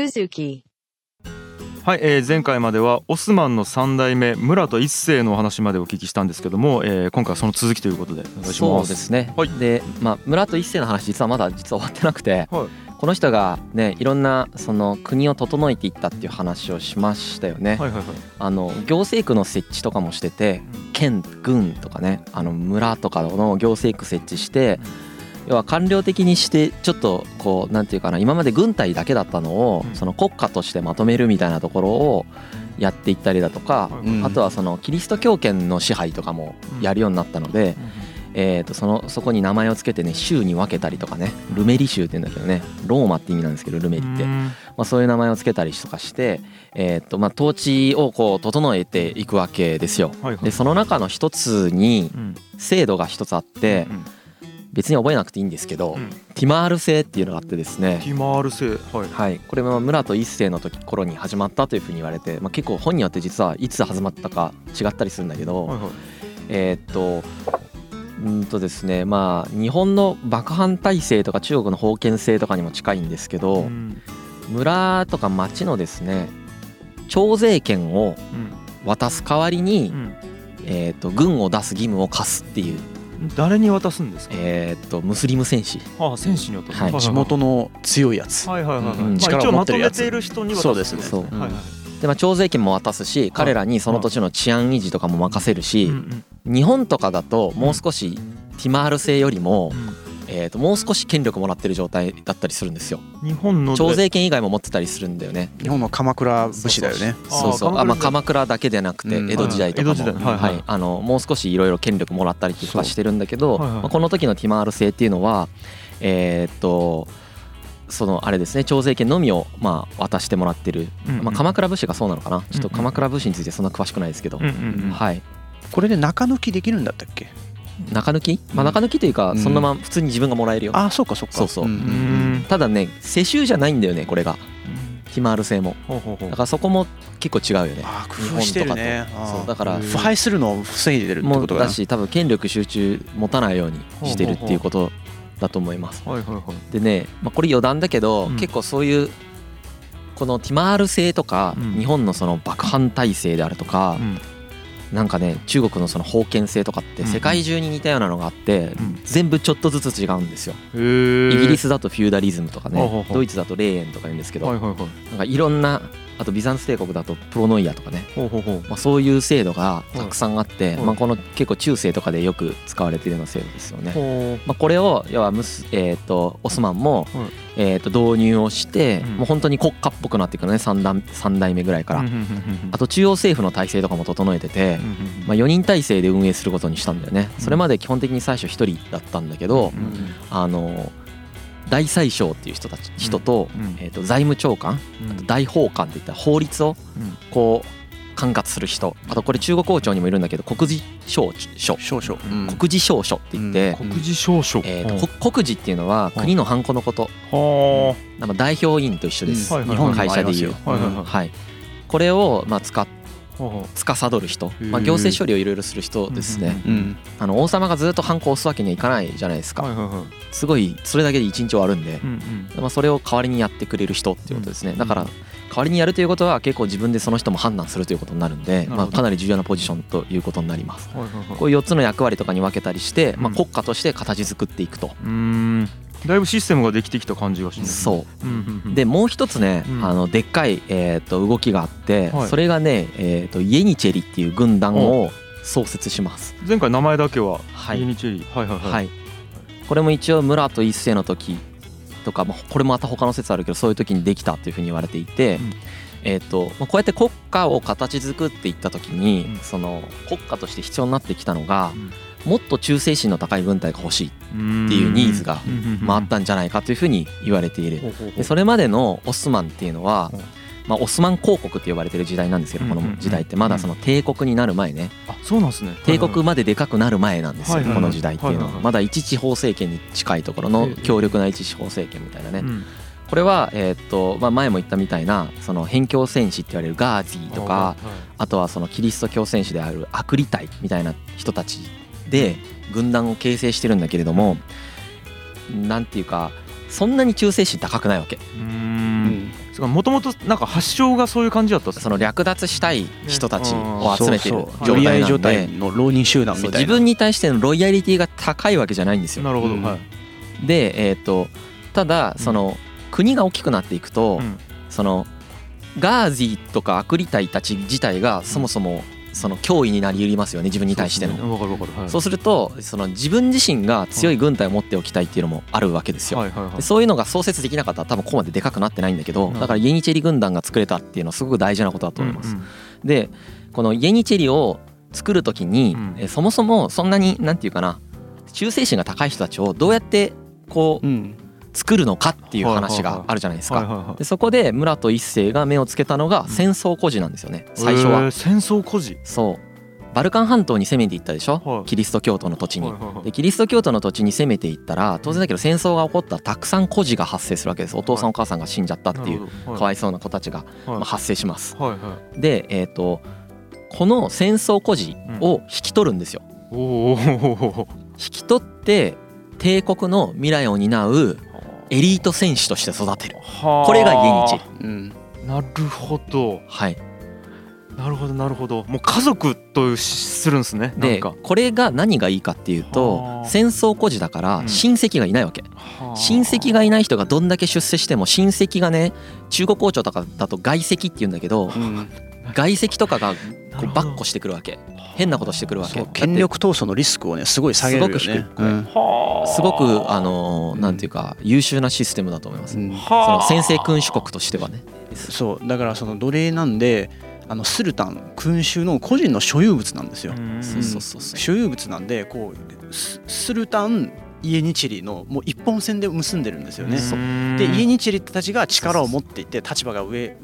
Suzuki. はい、えー前回まではオスマンの3代目ムラト一世のお話までお聞きしたんですけども、えー今回はその続きということでお願いしそうます。ですね、はいで、まあ、村と一世の話実はまだ実は終わってなくて、はいこの人がねいろんなその国を整えていったっていう話をしましたよね、はいはいはい。あの行政区の設置とかもしてて県郡とかねあの村とかの行政区設置して要は官僚的にしてちょっとこうなんていうかな今まで軍隊だけだったのをうん。その国家としてまとめるみたいなところをやっていったりだとかあとはそのキリスト教圏の支配とかもやるようになったので、えー、とそのそこに名前を付けてね州に分けたりとかねルメリ州って言うんだけどねローマって意味なんですけどルメリって、まあ、そういう名前を付けたりとかして、えーとまあ、統治をこう整えていくわけですよ。でその中の一つにうん。制度が一つあってうん別に覚えなくていいんですけど、うんティマール制っていうのがあってですねティマール製はい。はい、これは村と一世の時頃に始まったというふうに言われて、まあ、結構本によって実はいつ始まったか違ったりするんだけど、はいはい。えーっとうんとですねまあ日本の幕藩体制とか中国の封建制とかにも近いんですけど、うん村とか町のですね徴税権を渡す代わりに、うんえーっと軍を出す義務を課すっていう、うん。誰に渡すんですか？えーっとムスリム戦士ああ戦士に渡す。はい地元の強いやつはいはいはいはい。うんまあ力を一応ま持ってるやつとめている人に渡す。そうですねそうはいはい。で、まあ、徴税権も渡すし彼らにその土地の治安維持とかも任せるし、日本とかだともう少しティマール制よりも、うんえー、ともう少し権力もらってる状態だったりするんですよ。日本の徴税権以外も持ってたりするんだよね。日本の鎌倉武士だよね。そうそう。あ、まあ、鎌倉だけでなくてうん。江戸時代とかも、はいはい江戸時代。はいはい。あのもう少しいろいろ権力もらったりとかしてるんだけど、そう。はいはい。まあ、この時のティマール制っていうのはえーっとそのあれですね徴税権のみをまあ渡してもらってる、うんうん。まあ、鎌倉武士がそうなのかな。ちょっと鎌倉武士についてそんな詳しくないですけど、うんうんうん。はい。これで中抜きできるんだったっけ？中抜き、まあ、中抜きというかうん。そのまま普通に自分がもらえるよ、ああそうかそうか。そうそう。んうんただね世襲じゃないんだよねこれが。ティマール制も。だからそこも結構違うよね。あ工夫してるね。そうだから。うん腐敗するのを防いでるってことだし多分権力集中持たないようにしてるっていうことだと思います。でね、まあ、これ余談だけど、うん。結構そういうこのティマール制とか、うん。日本のその幕藩体制であるとか、うんなんかね中国のその封建制とかってうん世界中に似たようなのがあって、うん全部ちょっとずつ違うんですよ。イギリスだとフューダリズムとかねドイツだとレーエンとか言うんですけど。なんかいろんなあとビザンツ帝国だとプロノイアとかね。まあ、そういう制度がたくさんあって、はいまあ、この結構中世とかでよく使われているような制度ですよね。ほまあ、これを要はムス、えー、とオスマンも、はいえー、と導入をして、うん。もう本当に国家っぽくなっていくのね 3, 代3代目ぐらいから、あと中央政府の体制とかも整えてて、まあ、4人体制で運営することにしたんだよね。それまで基本的に最初1人だったんだけど、うんあの大宰相っていう人たち人と,、うんえー、と財務長官うん。あと大法官っていった法律をうん。こう管轄する人。あとこれ中国王朝にもいるんだけど国事省書少々。うん。国事省書って言って、国事証書。えー、とこ国事っていうのは国のハンコのこと。はなんか代表委員と一緒です、うんはいはい。日本会社でいう、これをまあ使っあ。ほうほ司る人、まあ、行政処理をいろいろする人ですね、うんうんあの王様がずっとハンコを押すわけにはいかないじゃないですか、うはいはいはい。すごいそれだけで一日終わるんで、うんうん。まあ、それを代わりにやってくれる人っていうことですね。うん。だから代わりにやるということは結構自分でその人も判断するということになるんで、まあ、かなり重要なポジションということになりますはいはいはい。こういう4つの役割とかに分けたりして、まあ、うん国家として形作っていくと、うーん。だいぶシステムができてきた感じがします。そううんうんうん。でもう一つね、うんあのでっかい、えー、と動きがあって、はいそれがね、えー、とイエニチェリっていう軍団を創設します。前回名前だけははいイエニチェリー。はいはいはい。はい、これも一応村と一世の時とか、まあ、これもまた他の説あるけどそういう時にできたというふうに言われていて、うん。えーとまあ、こうやって国家を形作っていった時に、うん。その国家として必要になってきたのが、うん。もっと忠誠心の高い軍隊が欲しい、っていうニーズがまあ、あったんんじゃないかというふうに言われている。でそれまでのオスマンっていうのはうん、まあ、オスマン公国って呼ばれてる時代なんですけどこの時代って。まだその帝国になる前ね。あそうなんですね。帝国まででかくなる前なんですよこの時代っていうのは。まだ一地方政権に近いところの強力な一地方政権みたいなね。うん。これはえーっとまあ前も言ったみたいなその辺境戦士って言われるガーゼィとかはい。あとはそのキリスト教戦士であるアクリ隊みたいな人たちで軍団を形成してるんだけれどもなんていうかそんなに忠誠心高くないわけ。うーんもともとなんか発祥がそういう感じだったその略奪したい人たちを集めてる状寄り合い状態の浪人集団みたいな自分に対してのロイヤリティが高いわけじゃないんですよ。なるほど、うん。はい、でえっ、とただその国が大きくなっていくと、うん。そのガーゼィとかアクリタイたち自体がそもそもその脅威になり得りますよね自分に対しての。そうでするとその自分自身が強い軍隊を持っておきたいっていうのもあるわけですよ。はいはいはい。でそういうのが創設できなかったら多分ここまででかくなってないんだけどうん。だからイエニチェリ軍団が作れたっていうのはすごく大事なことだと思います。うんうん。でこのイエニチェリを作る時にうん。えそもそもそんなになんていうかな忠誠心が高い人たちをどうやってこううん作るのかっていう話があるじゃないですか。でそこで村と一世が目をつけたのが戦争孤児なんですよね。最初は。えー戦争孤児？そう。バルカン半島に攻めていったでしょ、はい。キリスト教徒の土地に。でキリスト教徒の土地に攻めていったら当然だけど戦争が起こったらたくさん孤児が発生するわけです。お父さんお母さんが死んじゃったっていうかわいそうな子たちがはい。まあ発生します。でえっ、とこの戦争孤児を引き取るんですよ。おお引き取って帝国の未来を担うエリート選手として育てる。ここれがイエニチェリうん。なるほど。はい。なるほどなるほど。もう家族とするんですねでか。これが何がいいかっていうとはあ。戦争孤児だからうん。親戚がいないわけ。親戚がいない人がどんだけ出世しても親戚がね中国王朝とかだと外籍って言うんだけどうん。外籍とかがこうバッコしてくるわけ。変なことしてくるわけ。権力闘争のリスクをねすごい下げるよね。すごく低く。うん。はあすごくあのうんなんていうか優秀なシステムだと思います。うん。その先制君主国としてはね。そう。だからその奴隷なんであのスルタン君主の個人の所有物なんですよ。うん。そうそうそうそう。所有物なんでこうススルタンイエニチェリのもう一本線で結んでるんですよね。うん。でイエニチェリたちが力を持っていて立場が上う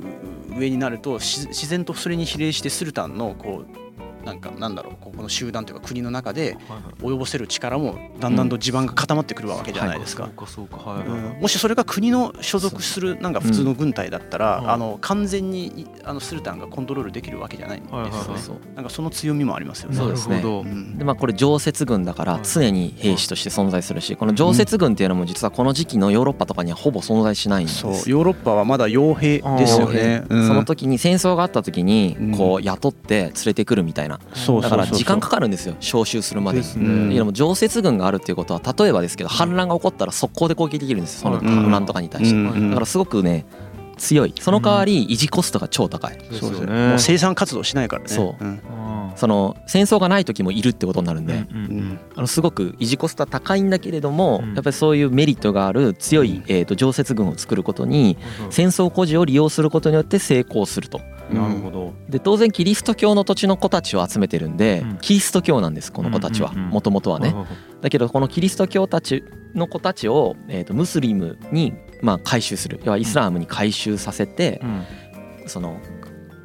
上になると自然とそれに比例してスルタンのこうなんかなんだろうここの集団というか国の中で及ぼせる力もだんだんと地盤が固まってくるわけじゃないですか。もしそれが国の所属するなんか普通の軍隊だったら、うん。あの完全にいあのスルタンがコントロールできるわけじゃないんですよね。なんかその強みもありますよね。そうですね。でまあこれ常設軍だから常に兵士として存在するしこの常設軍っていうのも実はこの時期のヨーロッパとかにはほぼ存在しないんです。ヨーロッパはまだ傭兵ですよね。うん。その時に戦争があった時にうん。こう雇って連れてくるみたいなそうそうそうそう。だから時間かかるんですよ招集するまでいやでも常設軍があるっていうことは例えばですけど反乱が起こったら速攻で攻撃できるんですよそのうん反乱とかに対して。だからすごくね強い。その代わり維持コストが超高い。そうですよね。ね。もう生産活動しないからね。そう。うん。うん。その戦争がない時もいるってことになるんでうんうんあのすごく維持コストは高いんだけれどもうん。やっぱりそういうメリットがある強いえーと常設軍を作ることに戦争孤児を利用することによって成功するとなるほど。で当然キリスト教の土地の子たちを集めてるんでうん。キリスト教なんですこの子たちは。もともとはね。だけどこのキリスト教たちの子たちを、えー、とムスリムにまあ回収する。要はイスラームに回収させてうん。その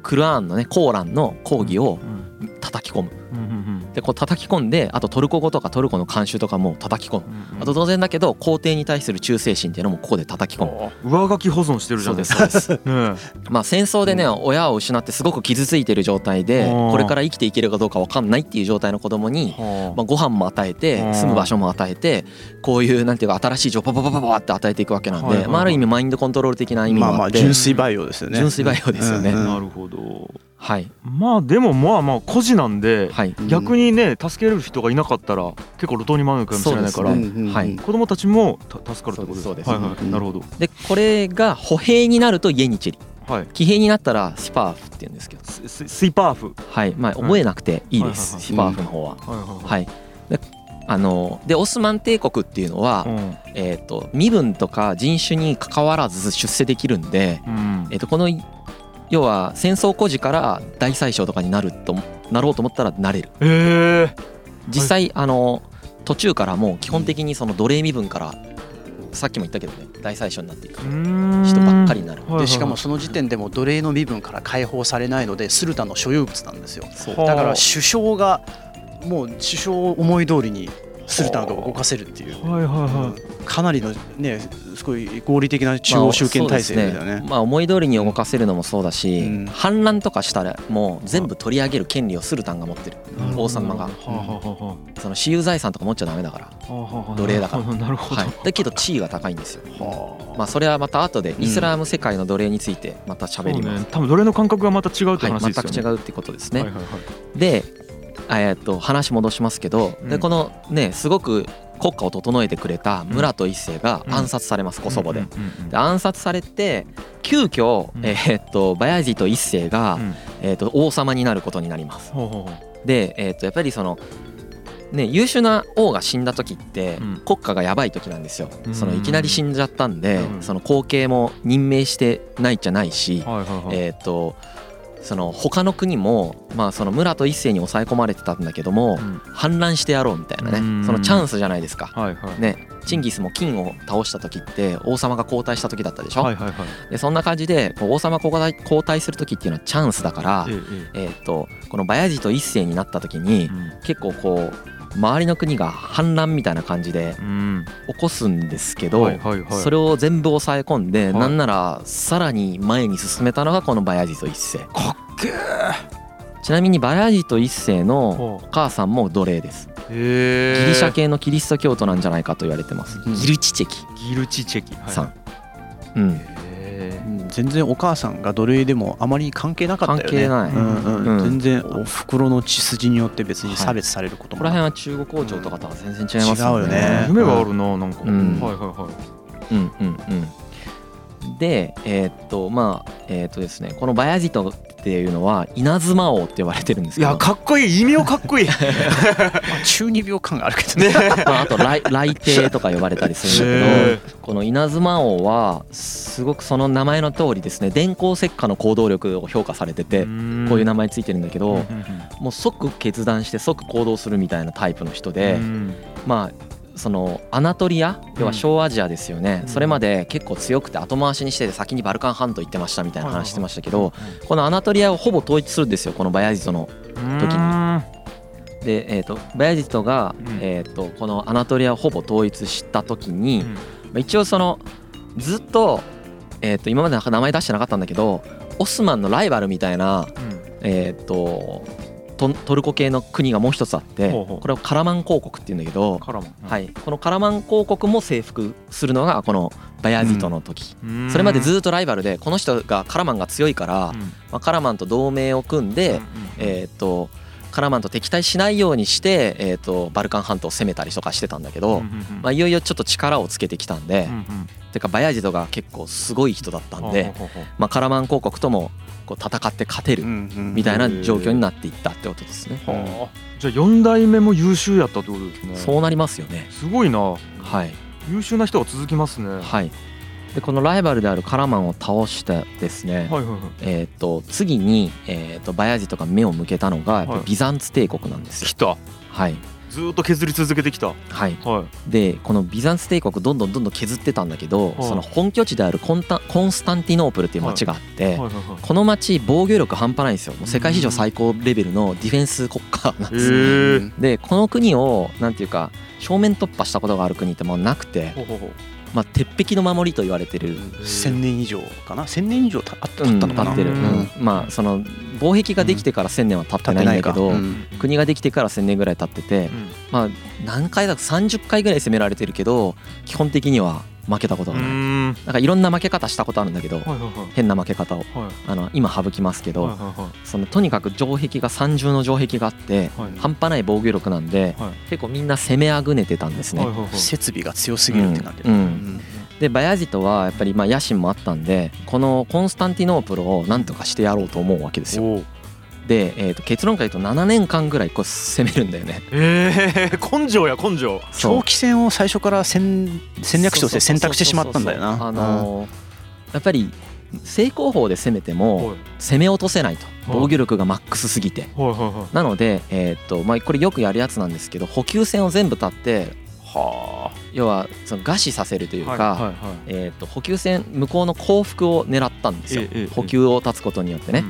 クルアーンのねコーランの講義をうん叩き込むでこう叩き込んであとトルコ語とかトルコの慣習とかも叩き込む。うんうん。あと当然だけど皇帝に対する忠誠心っていうのもここで叩き込む。上書き保存してるじゃそうないですそうです。まあ戦争でね親を失ってすごく傷ついてる状態でうん。これから生きていけるかどうか分かんないっていう状態の子供にはまあ、ご飯も与えてうん。住む場所も与えてこういうなんていうか新しい情報バババババって与えていくわけなんでまあある意味マインドコントロール的な意味もまあまああって純粋培養ですよね。純粋培養ですよね。なるほどはい。まあでもまあまあ孤児なんではい。逆にね助けれる人がいなかったら結構路頭に迷うかもしれないからそううんうんうん。はい。子供たちもた助かるってことです。そうです。はいはいうんなるほど。でこれが歩兵になるとイエニチェリはい。騎兵になったらシパーフって言うんですけど。スススイパーフ。はい。まあ覚えなくていいです。はいシパーフの方は。はいであのでオスマン帝国っていうのはうん。えっと身分とか人種に関わらず出世できるんでうん。えっとこの要は戦争孤児から大宰相とかになるとなろうと思ったらなれる。ええ実際あの途中からもう基本的にその奴隷身分からさっきも言ったけどね大宰相になっていく人人ばっかりになるはいはいでしかもその時点でも奴隷の身分から解放されないのでスルタンの所有物なんですよ。だから首相がもう首相を思い通りにスルタンが動かせるっていう。はいはいはいかなりのねすごい合理的な中央集権体制だよね,、まあ、まあ思い通りに動かせるのもそうだし、うん。反乱とかしたらもう全部取り上げる権利をスルタンが持ってる。王様が。はあはあはその私有財産とか持っちゃダメだから。奴隷だから。なるほど。はい。だけど地位が高いんですよ。はまあそれはまた後でイスラム世界の奴隷についてまた喋ります。ね。多分奴隷の感覚がまた違うってはい、話ですよね。全く違うってことですね。はいはいはい。で、えーっと話戻しますけど、うん。でこのねすごく国家を整えてくれた村と一世が暗殺されます、コソボで。で暗殺されて急遽、うん。えーっとバヤジト一世が、うん。えーっと王様になることになります。で、えーっとやっぱりそのね、優秀な王が死んだ時ってうん。国家がやばい時なんですよ、うん。そのいきなり死んじゃったんで、うん。その後継も任命してないじゃないし、はいはいはい。えーっとその他の国も、まあ、その村と一世に抑え込まれてたんだけどもうん。反乱してやろうみたいなうん。ねそのチャンスじゃないですか。ね、チンギスも金を倒した時って王様が交代した時だったでしょ、でそんな感じで王様交代交代する時っていうのはチャンスだからえ、っとこのバヤジト一世になった時に結構こう周りの国が反乱みたいな感じでうん。起こすんですけど、それを全部抑え込んで、い。なんならさらに前に進めたのがこのバヤジト一世。かっけえちなみにバヤジト一世のほお母さんも奴隷です。ギリシャ系のキリスト教徒なんじゃないかと言われてます。うん。ギルチチェキ。ギルチチェキ。はい。さん、うん全然お母さんが奴隷でもあまり関係なかったよね。関係ない。うんうん。うん。全然お袋の血筋によって別に差別されることここら辺は中国王朝とかとは全然違いますよね。違うよね。夢があるななんか、うん。はいはいはい。うんうんうん。でえーっとまあえーっとですねこのバヤジトっていうのは稲妻王って呼ばれてるんですけど。いやかっこいい。異名かっこいい。まあ中二病感があるけどね。まあ、あと来来帝とか呼ばれたりするんだへけどこの稲妻王はすごくその名前の通りですね電光石火の行動力を評価されててこういう名前ついてるんだけどもう即決断して即行動するみたいなタイプの人うんでうん。まあそのアナトリア要は小アジアですよね。うん。それまで結構強くて後回しにしてて先にバルカン半島行ってましたみたいな話してましたけどこのアナトリアをほぼ統一するんですよこのバヤジトの時に。うん。で、えー、とバヤジトが、うん。えー、とこのアナトリアをほぼ統一した時に、うん。まあ一応そのずっと,、えー、と今まで名前出してなかったんだけどオスマンのライバルみたいな、えー、とトトルコ系の国がもう一つあってこれをカラマン公国っていうんだけど、カラマン。はい、このカラマン公国も征服するのがこのバヤジトの時、うん。それまでずっとライバルでこの人がカラマンが強いから、うん。まあ、カラマンと同盟を組んで、うんえー、とカラマンと敵対しないようにして、えー、とバルカン半島を攻めたりとかしてたんだけど、うんうんうん。まあ、いよいよちょっと力をつけてきたんで、うんうんてかバヤジトが結構すごい人だったんで、ほうほうほう。まあ、カラマン公国ともこう戦って勝てるみたいな状況になっていったってことですね。はあ。じゃあ4代目も優秀やったってことですね。そうなりますよね。すごいな。はい、優秀な人が続きますね。はい。はい、でこのライバルであるカラマンを倒してですね、はいはいえー、と次に、えー、とバヤジトが目を向けたのがビザンツ帝国なんですよ。来。た。はいずーっと削り続けてきた。はい、はい。でこのビザンツ帝国どんどんどんどん削ってたんだけど、はい。その本拠地であるコンタコンスタンティノープルっていう町があって、この町防御力半端ないんですよ。もう世界史上最高レベルのディフェンス国家なんへですでこの国をなんていうか正面突破したことがある国ってもうなくて、まあ、鉄壁の守りと言われてる、千年以上かな？千年以上たあったうん、のかな？経ってる、ううん。んまあその防壁ができてから1,000年は経ってないんだけど、うん。国ができてから1,000年ぐらい経ってて、うん。まあ何回だ？と30回ぐらい攻められてるけど基本的には負けたことうがない。ん。なんかいろんな負け方したことあるんだけどはいはいはい。変な負け方を。はい。あの今省きますけど、はいはいはい。そのとにかく城壁が三重の城壁があってはい半端ない防御力なんではい。結構みんな攻めあぐねてたんですね。はいはいはい。設備が強すぎるって感じうん。うん。うんでバヤジトはやっぱりまあ野心もあったんでこのコンスタンティノープルをなんとかしてやろうと思うわけですよ。で、えー、と結論から言うと7年間ぐらいこう攻めるんだよね。えー 根性や根性。長期戦を最初から戦戦略として選択してしまったんだよな。あのーやっぱり正攻法で攻めてもはい。攻め落とせないと。はい。防御力がマックスすぎて。はいはいはい。なので、えーっとまあ、これよくやるやつなんですけど補給線を全部立っては要はその餓死させるというか、はいはいはい。えーっと補給線向こうの降伏を狙ったんですよ、ええええ補給を断つことによってね。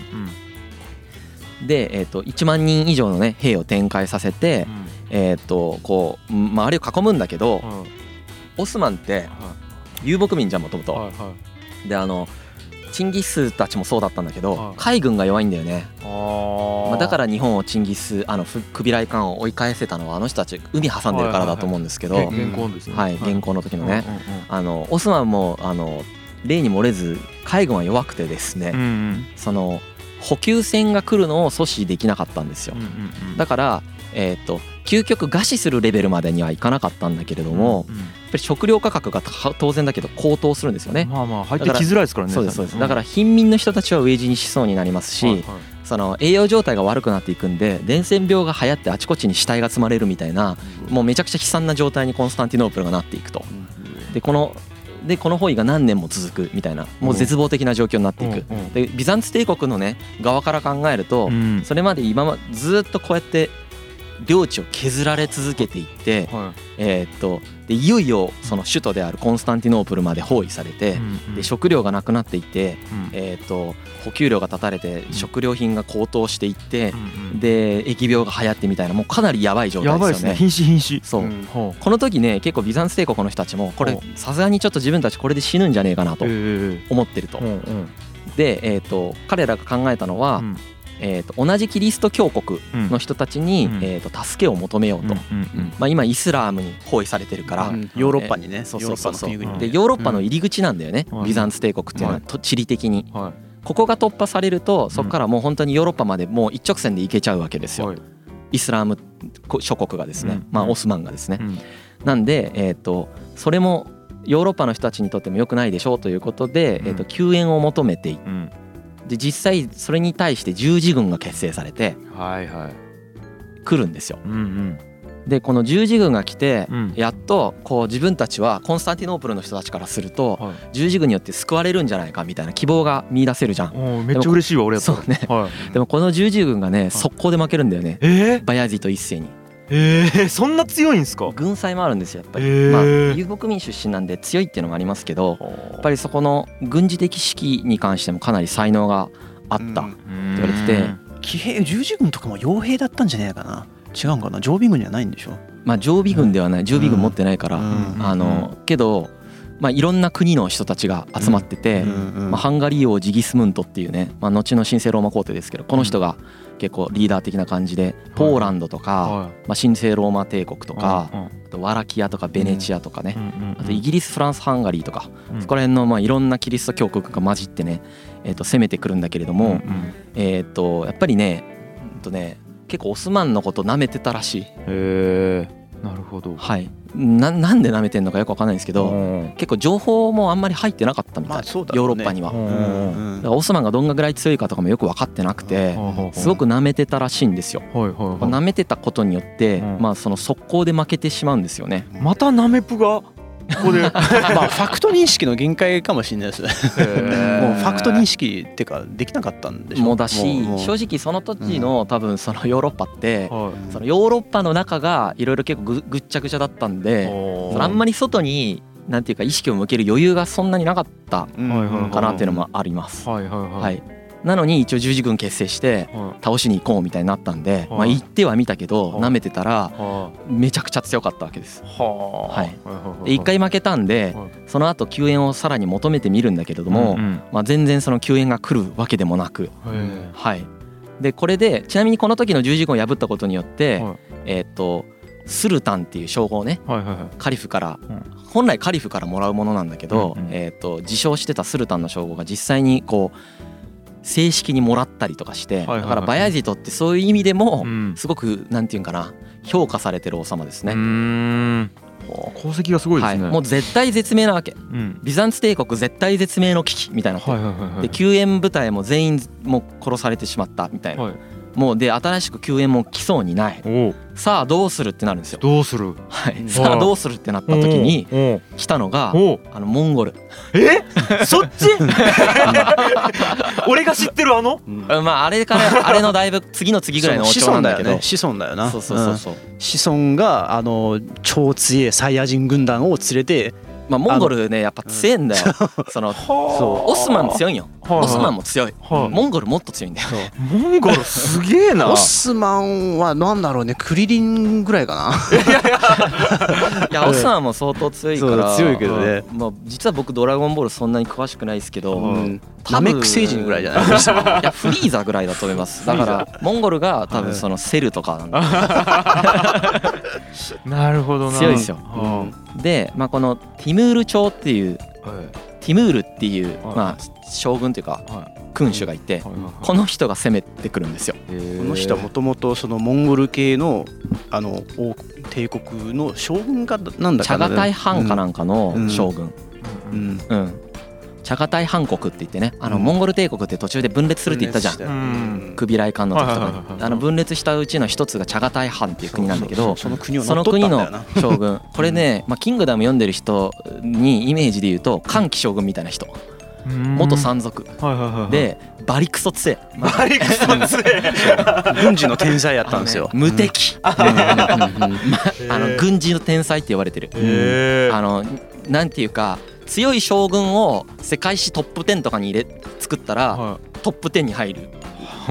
うんで、えーっと1万人以上の、ね、兵を展開させて、うん。えーっとこう周りを囲むんだけどうん。オスマンって遊牧民じゃんもともと。はいはい。であのチンギスたちもそうだったんだけど、はい。海軍が弱いんだよね、あまあ、だから日本をチンギスあのフクビライカンを追い返せたのはあの人たち海挟んでるからだと思うんですけど、らはい現行ですね。現行の時のね、あのオスマンもあの例に漏れず海軍は弱くてですね、その補給船が来るのを阻止できなかったんですよ。うんうんうん。だからえっ、と究極餓死するレベルまでにはいかなかったんだけれども、うんやっぱり食料価格がた当然だけど高騰するんですよね。まあまあ入ってきづらいですからねそうですそうです。だから貧民の人たちは飢え死にしそうになりますし、はいはい。その栄養状態が悪くなっていくんで伝染病が流行ってあちこちに死体が積まれるみたいなもうめちゃくちゃ悲惨な状態にコンスタンティノープルがなっていくと。でこのでこの包囲が何年も続くみたいなもう絶望的な状況になっていく。でビザンツ帝国のね側から考えるとうん。それまで今まずっとこうやって領地を削られ続けていってはえーっとでいよいよその首都であるコンスタンティノープルまで包囲されいてうんで食料がなくなっていってうん。えーっと補給量が断たれて食料品が高騰していってうんうんで疫病が流行ってみたいなもうかなりやばい状態ですすね。ね。瀕死瀕死そう。この時ね結構ビザンツ帝国の人たちもこれほさすがにちょっと自分たちこれで死ぬんじゃねえかなあとえ思ってると。で、えー、と彼らが考えたのは、うんえー、と同じキリスト教国の人たちに、うん。えー、と助けを求めようと、うんうんまあ、今イスラームに包囲されてるから、うん。ヨーロッパにねそうヨーロッパそう。そうそうの国々にでヨーロッパの入り口なんだよね、うん。ビザンツ帝国っていうのは、はい。と地理的に。うんはい。ここが突破されるとそこからもう本当にヨーロッパまでもう一直線で行けちゃうわけですよ、はい。イスラーム諸国がですね、うん。まあオスマンがですね、うん。なんで、えー、とそれもヨーロッパの人たちにとっても良くないでしょうということで、うん。えー、と救援を求めていっうんで実際それに対して十字軍が結成されてはいはい。来るんですよ。うんうん。でこの十字軍が来てうん。やっとこう自分たちはコンスタンティノープルの人たちからするとはい。十字軍によって救われるんじゃないかみたいな希望が見出せるじゃん。めっちゃ嬉しいわ俺やったらそうね。はい。でもこの十字軍がね速攻で負けるんだよね。えー？バヤジト一世に。えー そんな強いんすか？軍祭もあるんですよやっぱり。へー。まあ遊牧民出身なんで強いっていうのもありますけどやっぱりそこの軍事的指揮に関してもかなり才能があった。うん言われてて騎兵十字軍とかも傭兵だったんじゃねえかな？違うんかな？常備軍じゃないんでしょ？まあ常備軍ではない常備軍持ってないから、うん。あのけど、まあ、いろんな国の人たちが集まってて、うん。まあ、ハンガリー王ジギスムントっていうね、まあ、後の神聖ローマ皇帝ですけどこの人が結構リーダー的な感じでポーランドとか、はまあ、神聖ローマ帝国といかうんあとワラキアとかベネチアとかねあとイギリスフランスハンガリーとかうん。そこら辺のまあいろんなキリスト教国が混じってねえーと攻めてくるんだけれどもえーとやっぱりねうんとね結構オスマンのこと舐めてたらしい。へえなるほど。はい、ななんで舐めてんのかよくわかんないんですけど、うん。結構情報もあんまり入ってなかったみたい、まあそうだヨーロッパには、うんだうん。からオスマンがどんぐらい強いかとかもよく分かってなくて、すごく舐めてたらしいんですよ。はいはいはい。舐めてたことによって、うん。まあその速攻で負けてしまうんですよね。またナメプがここで。まあファクト認識の限界かもしれないです。もうファクト認識っていうかできなかったんでしょもうだしもう正直その時の多分そのヨーロッパって、はい。そのヨーロッパの中がいろいろ結構ぐぐっちゃぐちゃだったんで、そのあんまり外になんていうか意識を向ける余裕がそんなになかったかなっていうのもあります。はいはいはい。はい、なのに一応十字軍結成しては倒しに行こうみたいになったんで、はいまあ、行ってはみたけどはい舐めてたらめちゃくちゃ強かったわけです。いははい。回負けたんではいその後救援をさらに求めてみるんだけれども、うんまあ、全然その救援が来るわけでもなく、はい、でこれでちなみにこの時の十字軍を破ったことによって、はいえーっとスルタンっていう称号をねカリフから、うん。本来カリフからもらうものなんだけど、えと自称してたスルタンの称号が実際にこう正式にもらったりとかして、はいはいはい。だからバヤジトってそういう意味でもうん。すごくなんていうんかな評価されてる王様ですね。ん。功績がすごいではい、すねもう絶対絶命なわけ。うん。ビザンツ帝国絶対絶命の危機みたいな、はいはいはいはい。で救援部隊も全員もう殺されてしまったみたいな、はいもうで新しく救援も来そうにない。さあどうするってなるんですよ、どうする？はい、うん。さあどうするってなった時に来たのがあのモンゴル。え？そっち？俺が知ってるあの？うん。あまああれからあれのだいぶ次の次ぐらいの王子朝なんだけど。孫だよね。子孫だよな。そうそうそうそう、うん。子孫があの超強いサイヤ人軍団を連れてまあモンゴルねやっぱ強えんだよ。その そオスマン強いんよオスマンも強い。はい。モンゴルもっと強いんだよ。モンゴルすげえな。オスマンはなんだろうね。クリリンぐらいかな。いや オスマンも相当強いから強いけどね。まあ実は僕ドラゴンボールそんなに詳しくないですけど、うん。ナメック星人ぐらいじゃない？ですかいやフリーザぐらいだと思います。だからモンゴルが多分そのセルとかなんだ。なるほどな。強いですよ。はで、まあ、このティムール朝っていうティムールっていう、はい。まあ、将軍というかは君主がいていはいこの人が攻めてくるんですよ。ここの人はもともとそのモンゴル系のあの王帝国の将軍かなんだチャガタイ藩かなんかの将軍。うん。うんチャガタイ藩国って言ってねあのうんモンゴル帝国って途中で分裂するって言ったじゃん。クビライカンの時とかに。あの分裂したうちの一つがチャガタイ藩っていう国なんだけどその国の将軍。これね、まあ、キングダム読んでる人にイメージで言うと歓喜将軍みたいな人。元山賊。はいはいはいはい。でバリクソ強い。バリクソ強い。軍事の天才やったんですよ。無敵。あの軍事の天才って言われてる。あのなんていうか強い将軍を世界史トップ10とかに入れ作ったらはトップ10に入る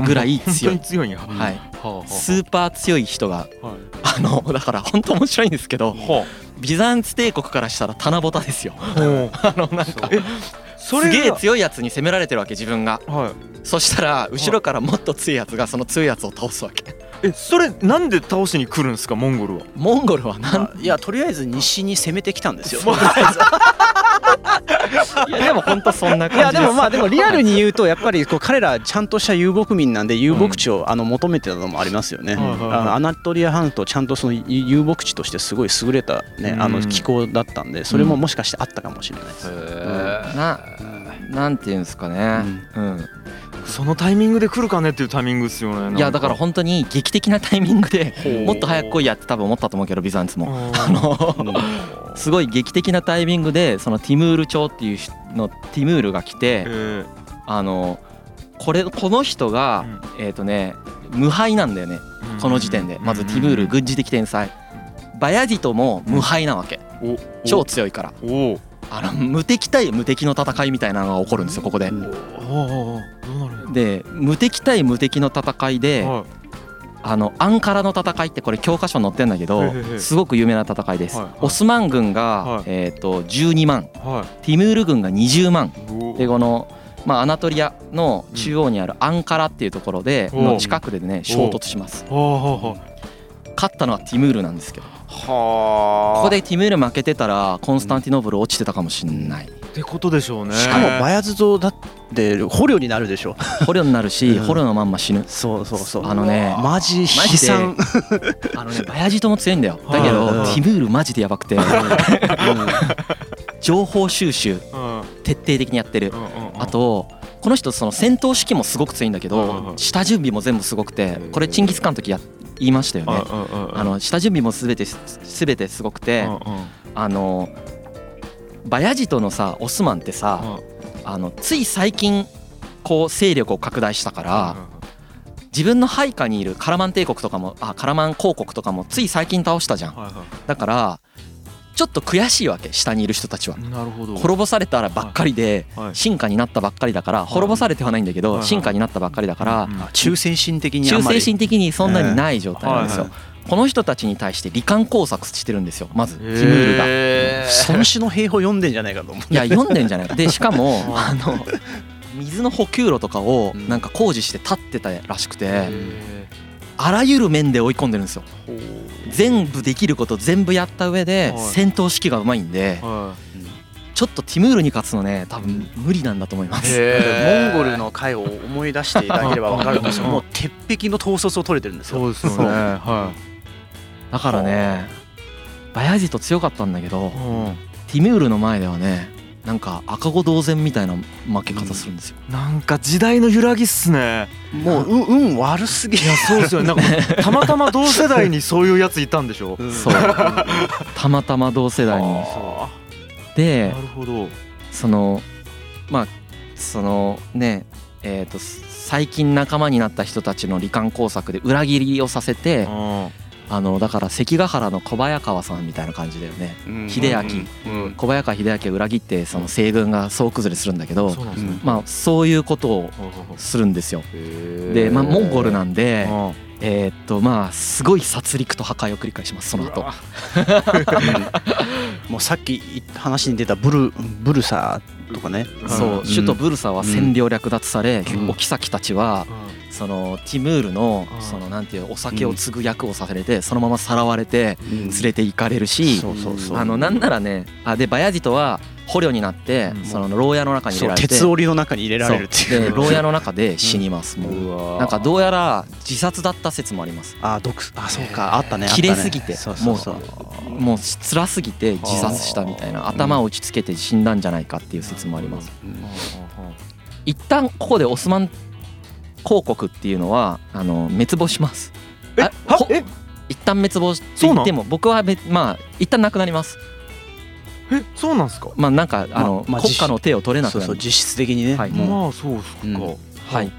ぐらい強い。本当に強いんや。はい。スーパー強い人がはい。あの だから本当面白いんですけどはビザンツ帝国からしたら棚ぼたですよ。あのなんかすげえが強いやつに攻められてるわけ自分が。はい。そしたら後ろからもっと強いやつがその強いやつを倒すわけえそれなんで倒しに来るんですかモンゴルは？モンゴルはなん？いやとりあえず西に攻めてきたんですよ。いやでも本当そんない感やじです。でもまあでもリアルに言うとやっぱりこう彼らちゃんとした遊牧民なんで遊牧地をあの求めてたのもありますよね。アナトリア半島ちゃんとその遊牧地としてすごい優れたねあうんの気候だったんでそれももしかしてあったかもしれないです。ななんていうんですかね。うんそのタイミングで来るかねっていうタイミングですよねいやだから本当に劇的なタイミングでもっと早く来いやって多分思ったと思うけどビザンツも。ああのすごい劇的なタイミングでそのティムール朝っていうしのティムールが来てえ。あのこれこの人がえっとね無敗なんだよねこの時点で。まずティムール軍事的天才。バヤディトも無敗なわけ。お超強いから。おおあの無敵対無敵の戦いみたいなのが起こるんですよここで。で無敵対無敵の戦いでやはい。あのアンカラの戦いってこれ教科書に載ってんだけどすごく有名な戦いです。はいはい。オスマン軍はい。がえっと12万。はティムール軍が20万。いでこのまあアナトリアの中央にあるアンカラっていうところでおの近くでね衝突します。勝ったのはティムールなんですけどはここでティムール負けてたらコンスタンティノーブル落ちてたかもしんない。あってことでしょうね。しかもバヤズ像だって捕虜になるでしょ。捕虜になるしうん捕虜のまんま死ぬ。そうそうそう。あのねマジ悲惨。あのねバヤジトも強いんだよ。だけどうん。ティムールマジでやばくて。情報収集うん。徹底的にやってる。うんうんうん。あとこの人その戦闘指揮もすごく強いんだけはいはいはいど下準備も全部すごくてこれチンギスカンの時や言いましたよね。あの下準備も全て全てすごくてあのバヤジトのさオスマンってさあのつい最近こう勢力を拡大したから自分の配下にいるカラマン帝国とかもあカラマン公国とかもつい最近倒したじゃん。だからちょっと悔しいわけ下にいる人たちは。いなるほど。滅ぼされたらばっかりではい。進化になったばっかりだから滅ぼされてはないんだけど進化になったばっかりだからうん忠誠心的にあ忠誠心的にそんなにない状態なんですよ。はいこの人たちに対して罹患工作してるんですよまず。ティムールが。孫子の兵法読んでんじゃないかと思う。いや読んでんじゃない。でしかも はい。あの水の補給路とかをうん。なんか工事して立ってたらしくてへあらゆる面で追い込んでるんですよ全部できること全部やった上ではい。戦闘指揮がうまいんでちょっとティムールに勝つのね多分無理なんだと思います。モンゴルの回を思い出していただければ分かるんですよ。う んもう鉄壁の統率を取れてるんですよ。そうですよね。はだからねバヤジト強かったんだけどいうん。ティムールの前ではねなんか赤子同然みたいな負け方するんですよ。なんか時代の揺らぎっすね。もうう運悪すぎ。いやそうですよね。なんかたまたま同世代にそういうやついたんでしょ。うん。そう。たまたま同世代に。あでーなるほど。そのまあそのねえー、と最近仲間になった人たちの罹患工作で裏切りをさせてうんあのだから関ヶ原の小早川さんみたいな感じだよね。うん。秀明。うん。うん。小早川秀明を裏切ってその西軍が総崩れするんだけどまあそういうことをするんですよ。でまあモンゴルなんであえーっとまあすごい殺戮と破壊を繰り返しますその後。もうさっき話に出たブルブルサーとかね。そう首都ブルサは占領略奪されうん。お妃たちはそのティムールのそのなんていうお酒を継ぐ役をさせれてそのままさらわれて連れて行かれるしあのなんならねあでバヤジトは捕虜になってうん。その牢屋の中に入れられて鉄檻の中に入れられるっていう。で牢屋の中で死にますもう。なんかどうやら自殺だった説もあります。あ毒あそうか。あったね切れすぎてそうもう辛すぎて自殺したみたいな頭を打ちつけて死んだんじゃないかっていう説もあります。うん。一旦ここでオスマン公国っていうのはあの滅亡します。えは？え？一旦滅亡ってそうなん言っても僕はべまあ一旦なくなります。えそうなんですか？まあなんかあの、まあ国家の手を取れなくなる。そうそう実質的にね。はい。もうまあそうっすか。うん。はい。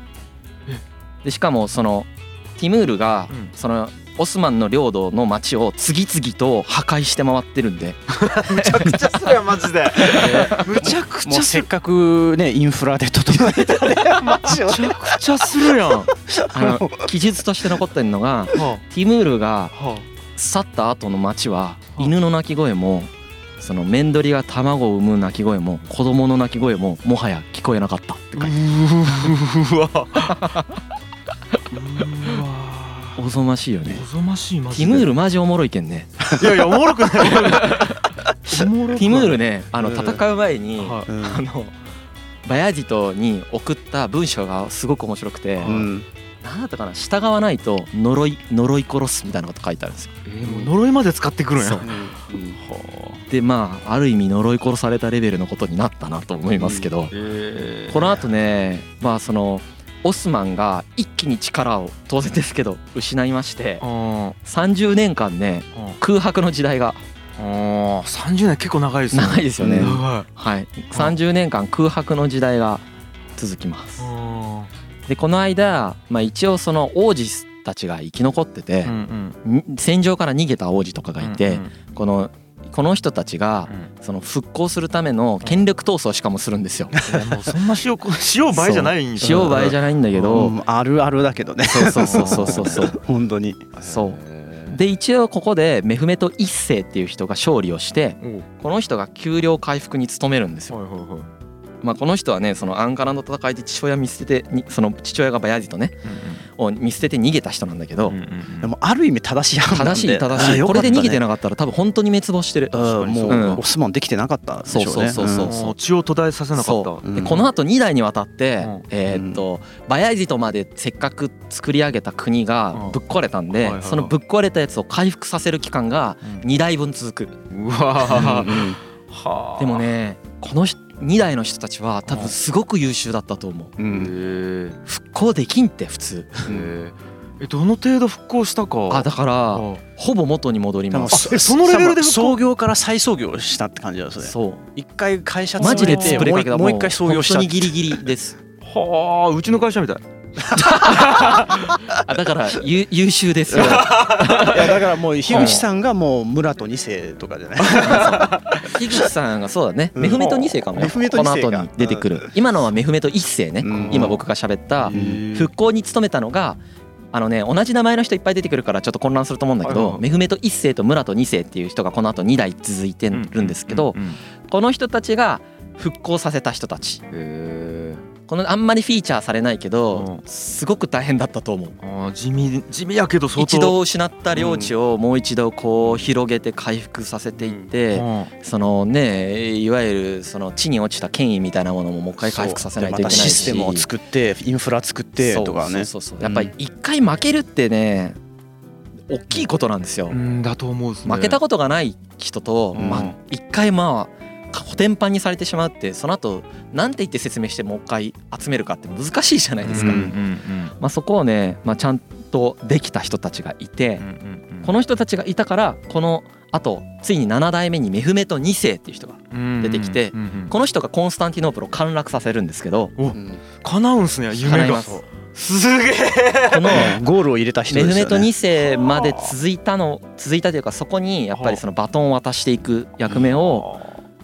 でしかもそのティムールがうん。そのオスマンの領土の町を次々と破壊して回ってるんで。むちゃくちゃするやんマジで。むちゃくもうせっかくねインフラで整えたね街をめちゃくちゃするやん。はあの記述として残ってるのがあ。ティムールがは去った後の町は犬の鳴き声もそのメンドリが卵を産む鳴き声も子供の鳴き声ももはや聞こえなかったって書いてうわ おぞましいよね。おぞましいマジで。ティムールマジおもろいけんね。いやいやおもろくない ティムールねあのうん戦う前にはうん。あのバヤジトに送った文章がすごく面白くてうん。何だったかな従わないと呪い呪い殺すみたいなこと書いてあるんですよ。いえーもう呪いまで使ってくるんや。でまあある意味呪い殺されたレベルのことになったなと思いますけど。えー。この後ねまあそのオスマンが一気に力を当然ですけど失いましてあー。30年間ねあ空白の時代が。ー30年結構長いですね。長いですよね。はい。30年間空白の時代が続きます。あでこの間まあ一応その王子たちが生き残ってて戦場から逃げた王子とかがいてうん。このこの人たちがうん。その復興するための権力闘争をしかもするんですよ。うそんな塩こ塩倍じゃないんです塩映えじゃないんだけうどん。あるあるだけどね。そうそうそうそうそうそう。本当に。そう。で一応ここでメフメト一世っていう人が勝利をしてこの人が給料回復に努めるんですよ。はいはいはいまあこの人はねそのアンカラの戦いで父親見捨ててにその父親がバヤジトねを見捨てて逃げた人なんだけどうんうんうん。でもある意味正しい判断で正しい正しいこれで逃げてなかったら多分本当に滅亡してる。うんもうん。うオスマンできてなかったでしょうね。そうそうそう血を途絶えさせなかった。そう。うん。でこのあと2代にわたって、うん。えーっとバヤジトまでせっかく作り上げた国がぶっ壊れたんで、はいはいはい。そのぶっ壊れたやつを回復させる期間がうん2代分続くうわでもねこの2代の人たちは多分すごく優秀だったと思う。うへんえ復興できんって普通。ええどの程度復興したか？あだからあ。ほぼ元に戻ります。えそのレベルで創業から再創業したって感じだよそれ。そう。一回会社マジで潰れて潰れかけたもう一回創業した本当にギリギリです。はあうちの会社みたいあだから優優秀ですよ。いやだからもう樋口さんがもう村と二世とかじゃない？樋口さんがそうだね。うん。メフメト2世かも。ねメフメトこの後に出てくる。今のはメフメト1世ね。うん。今僕が喋ったうん。復興に努めたのがあのね同じ名前の人いっぱい出てくるからちょっと混乱すると思うんだけどメフメト1世と村と2世っていう人がこの後2代続いてるんですけどこの人たちが復興させた人たち。へえこのあんまりフィーチャーされないけどうん。すごく大変だったと思う。あー地味地味やけど相当。一度失った領地をもう一度こう広げて回復させていってうん。そのねいわゆるその地に落ちた権威みたいなものももう一回回復させないといけないし。またシステムを作ってインフラ作ってとかねそうそうそうやっぱり一回負けるってね大きいことなんですようんだと思うね負けたことがない人とうんまあ一回まあコテンパンにされてしまうってその後なんて言って説明してもう一回集めるかって難しいじゃないですか、まあ、そこをね、まあ、ちゃんとできた人たちがいて、この人たちがいたからこのあとついに7代目にメフメト2世っていう人が出てきてこの人がコンスタンティノープルを陥落させるんですけどおうん叶うんすね夢が。す。すげえ。このゴールを入れた人メフメトですよね2世まで続いたの続いたというかそこにやっぱりそのバトンを渡していく役目を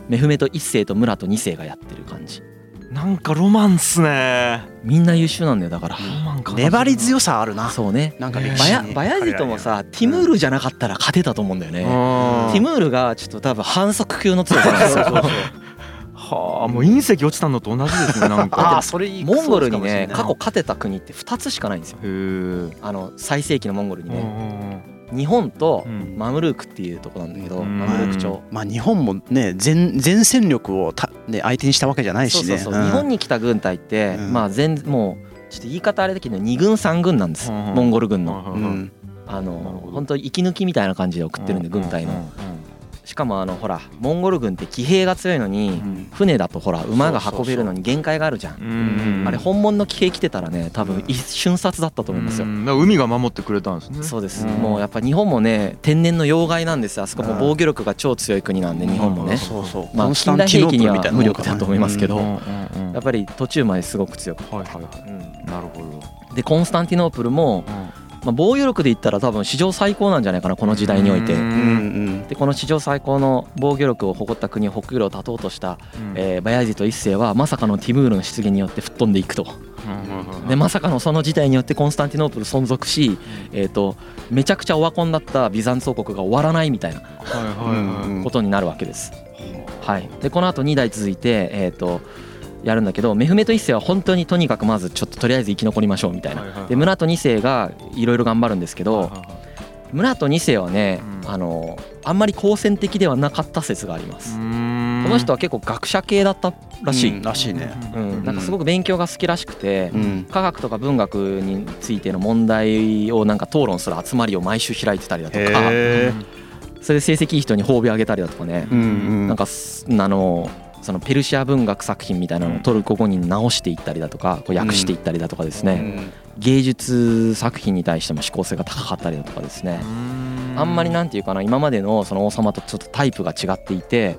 メフメト1世とムラト2世がやってる感じ。なんかロマンっすね。みんな優秀なんだよだから。ロマンか粘り強さあるな。そうね。なんか歴バ史。にヤバヤジトもさティムールじゃなかったら勝てたと思うんだよね。うん。ティムールがちょっと多分反則級の強さなんですよはあもう隕石落ちたのと同じですねなん あかあそれいいモンゴルにね過去勝てた国って2つしかないんですよ。へえあの最盛期のモンゴルにうねん日本とうん。マムルークっていうとこなんだけどうん。マムルーク朝まあ日本もね全全戦力をた、ね、相手にしたわけじゃないしね。そうそうそう。日本に来た軍隊ってうん。まあ全もうちょっと言い方あれだけど2軍3軍なんです。うん。モンゴル軍の。ううん。ん。あのど。本当息抜きみたいな感じで送ってるんで軍隊のしかもあのほらモンゴル軍って騎兵が強いのにうん。船だとほら馬が運べるのに限界があるじゃん。うん。あれ本物の騎兵来てたらね多分一瞬殺だったと思いますよ。海が守ってくれたんですね。そうです。ん。もうやっぱ日本もね天然の要害なんですよ。あそこもうん。防御力が超強い国なんで日本もね。そうそう。まあ近代兵器には無力だと思いますけど。うんうんうんやっぱり途中まですごく強くはいうん。なるほど。でコンスタンティノープルも、まあ、防御力で言ったら多分史上最高なんじゃないかなこの時代において。ううんうんでこの史上最高の防御力を誇った国を北 euro を立とうとした、えーバヤジト一世はまさかのティムールの出現によって吹っ飛んでいくと。でまさかのその事態によってコンスタンティノープル存続し、えー、とめちゃくちゃオワコンだったビザンツ王国が終わらないみたいなことになるわけです。はい、でこの後2代続いて、えー、とやるんだけどメフメト1世は本当にとにかくまずちょっととりあえず生き残りましょうみたいな。でムラト2世がいろいろ頑張るんですけどムラト2世はね、うん。あのあんまり好戦的ではなかった説があります。ここの人は結構学者系だったらしい、うん。らしいね。うん。なんかすごく勉強が好きらしくて、うん。科学とか文学についての問題をなんか討論する集まりを毎週開いてたりだとかそれで成績いい人に褒美あげたりだとかね、なんかすあのそのペルシア文学作品みたいなのをトルコ語に直していったりだとかこう訳していったりだとかですね、うん。芸術作品に対しても思考性が高かったりだとかですね、あんまりなんていうかな今までのその王様とちょっとタイプが違っていて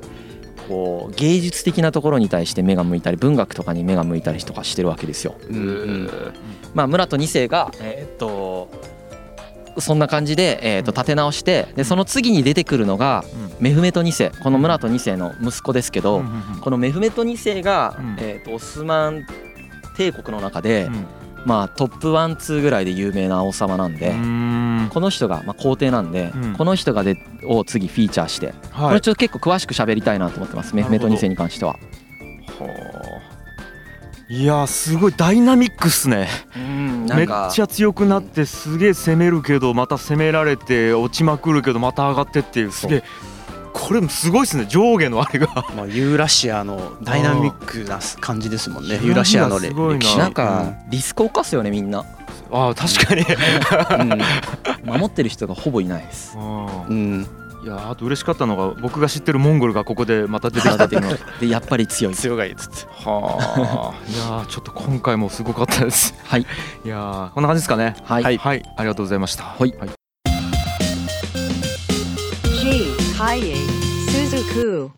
こう芸術的なところに対して目が向いたり文学とかに目が向いたりとかしてるわけですよ。まあ、村と2世が、えーっとそんな感じで、えーっと立て直してでその次に出てくるのがメフメト2世。この村と2世の息子ですけど、このメフメト2世が、うん。えーっとオスマン帝国の中で、まあ、トップワンツーぐらいで有名な王様なんで。この人がまあ皇帝なんで、うん。この人がでを次フィーチャーして、こはい。れちょっと結構詳しく喋りたいなと思ってますメフメト2世に関しては。いやすごいダイナミックっすねめっちゃ強くなってすげえ攻めるけどまた攻められて落ちまくるけどまた上がってっていうすげえ。これすごいっすね上下のあれが。まあユーラシアのダイナミックな感じですもんね。うん。ユーラシアの歴すごいな史。なんかリスクを冒すよねみんな。ああ確かに。守ってる人がほぼいないです。うんやあと嬉しかったのが僕が知ってるモンゴルがここでまた出てきたっていうの。は でやっぱり強い。強がいっつって。はあ。いやーちょっと今回もすごかったです。はい。いやーこんな感じですかね。はい、はい。はい。ありがとうございました。はい。はい。G. Kaye Suzuku.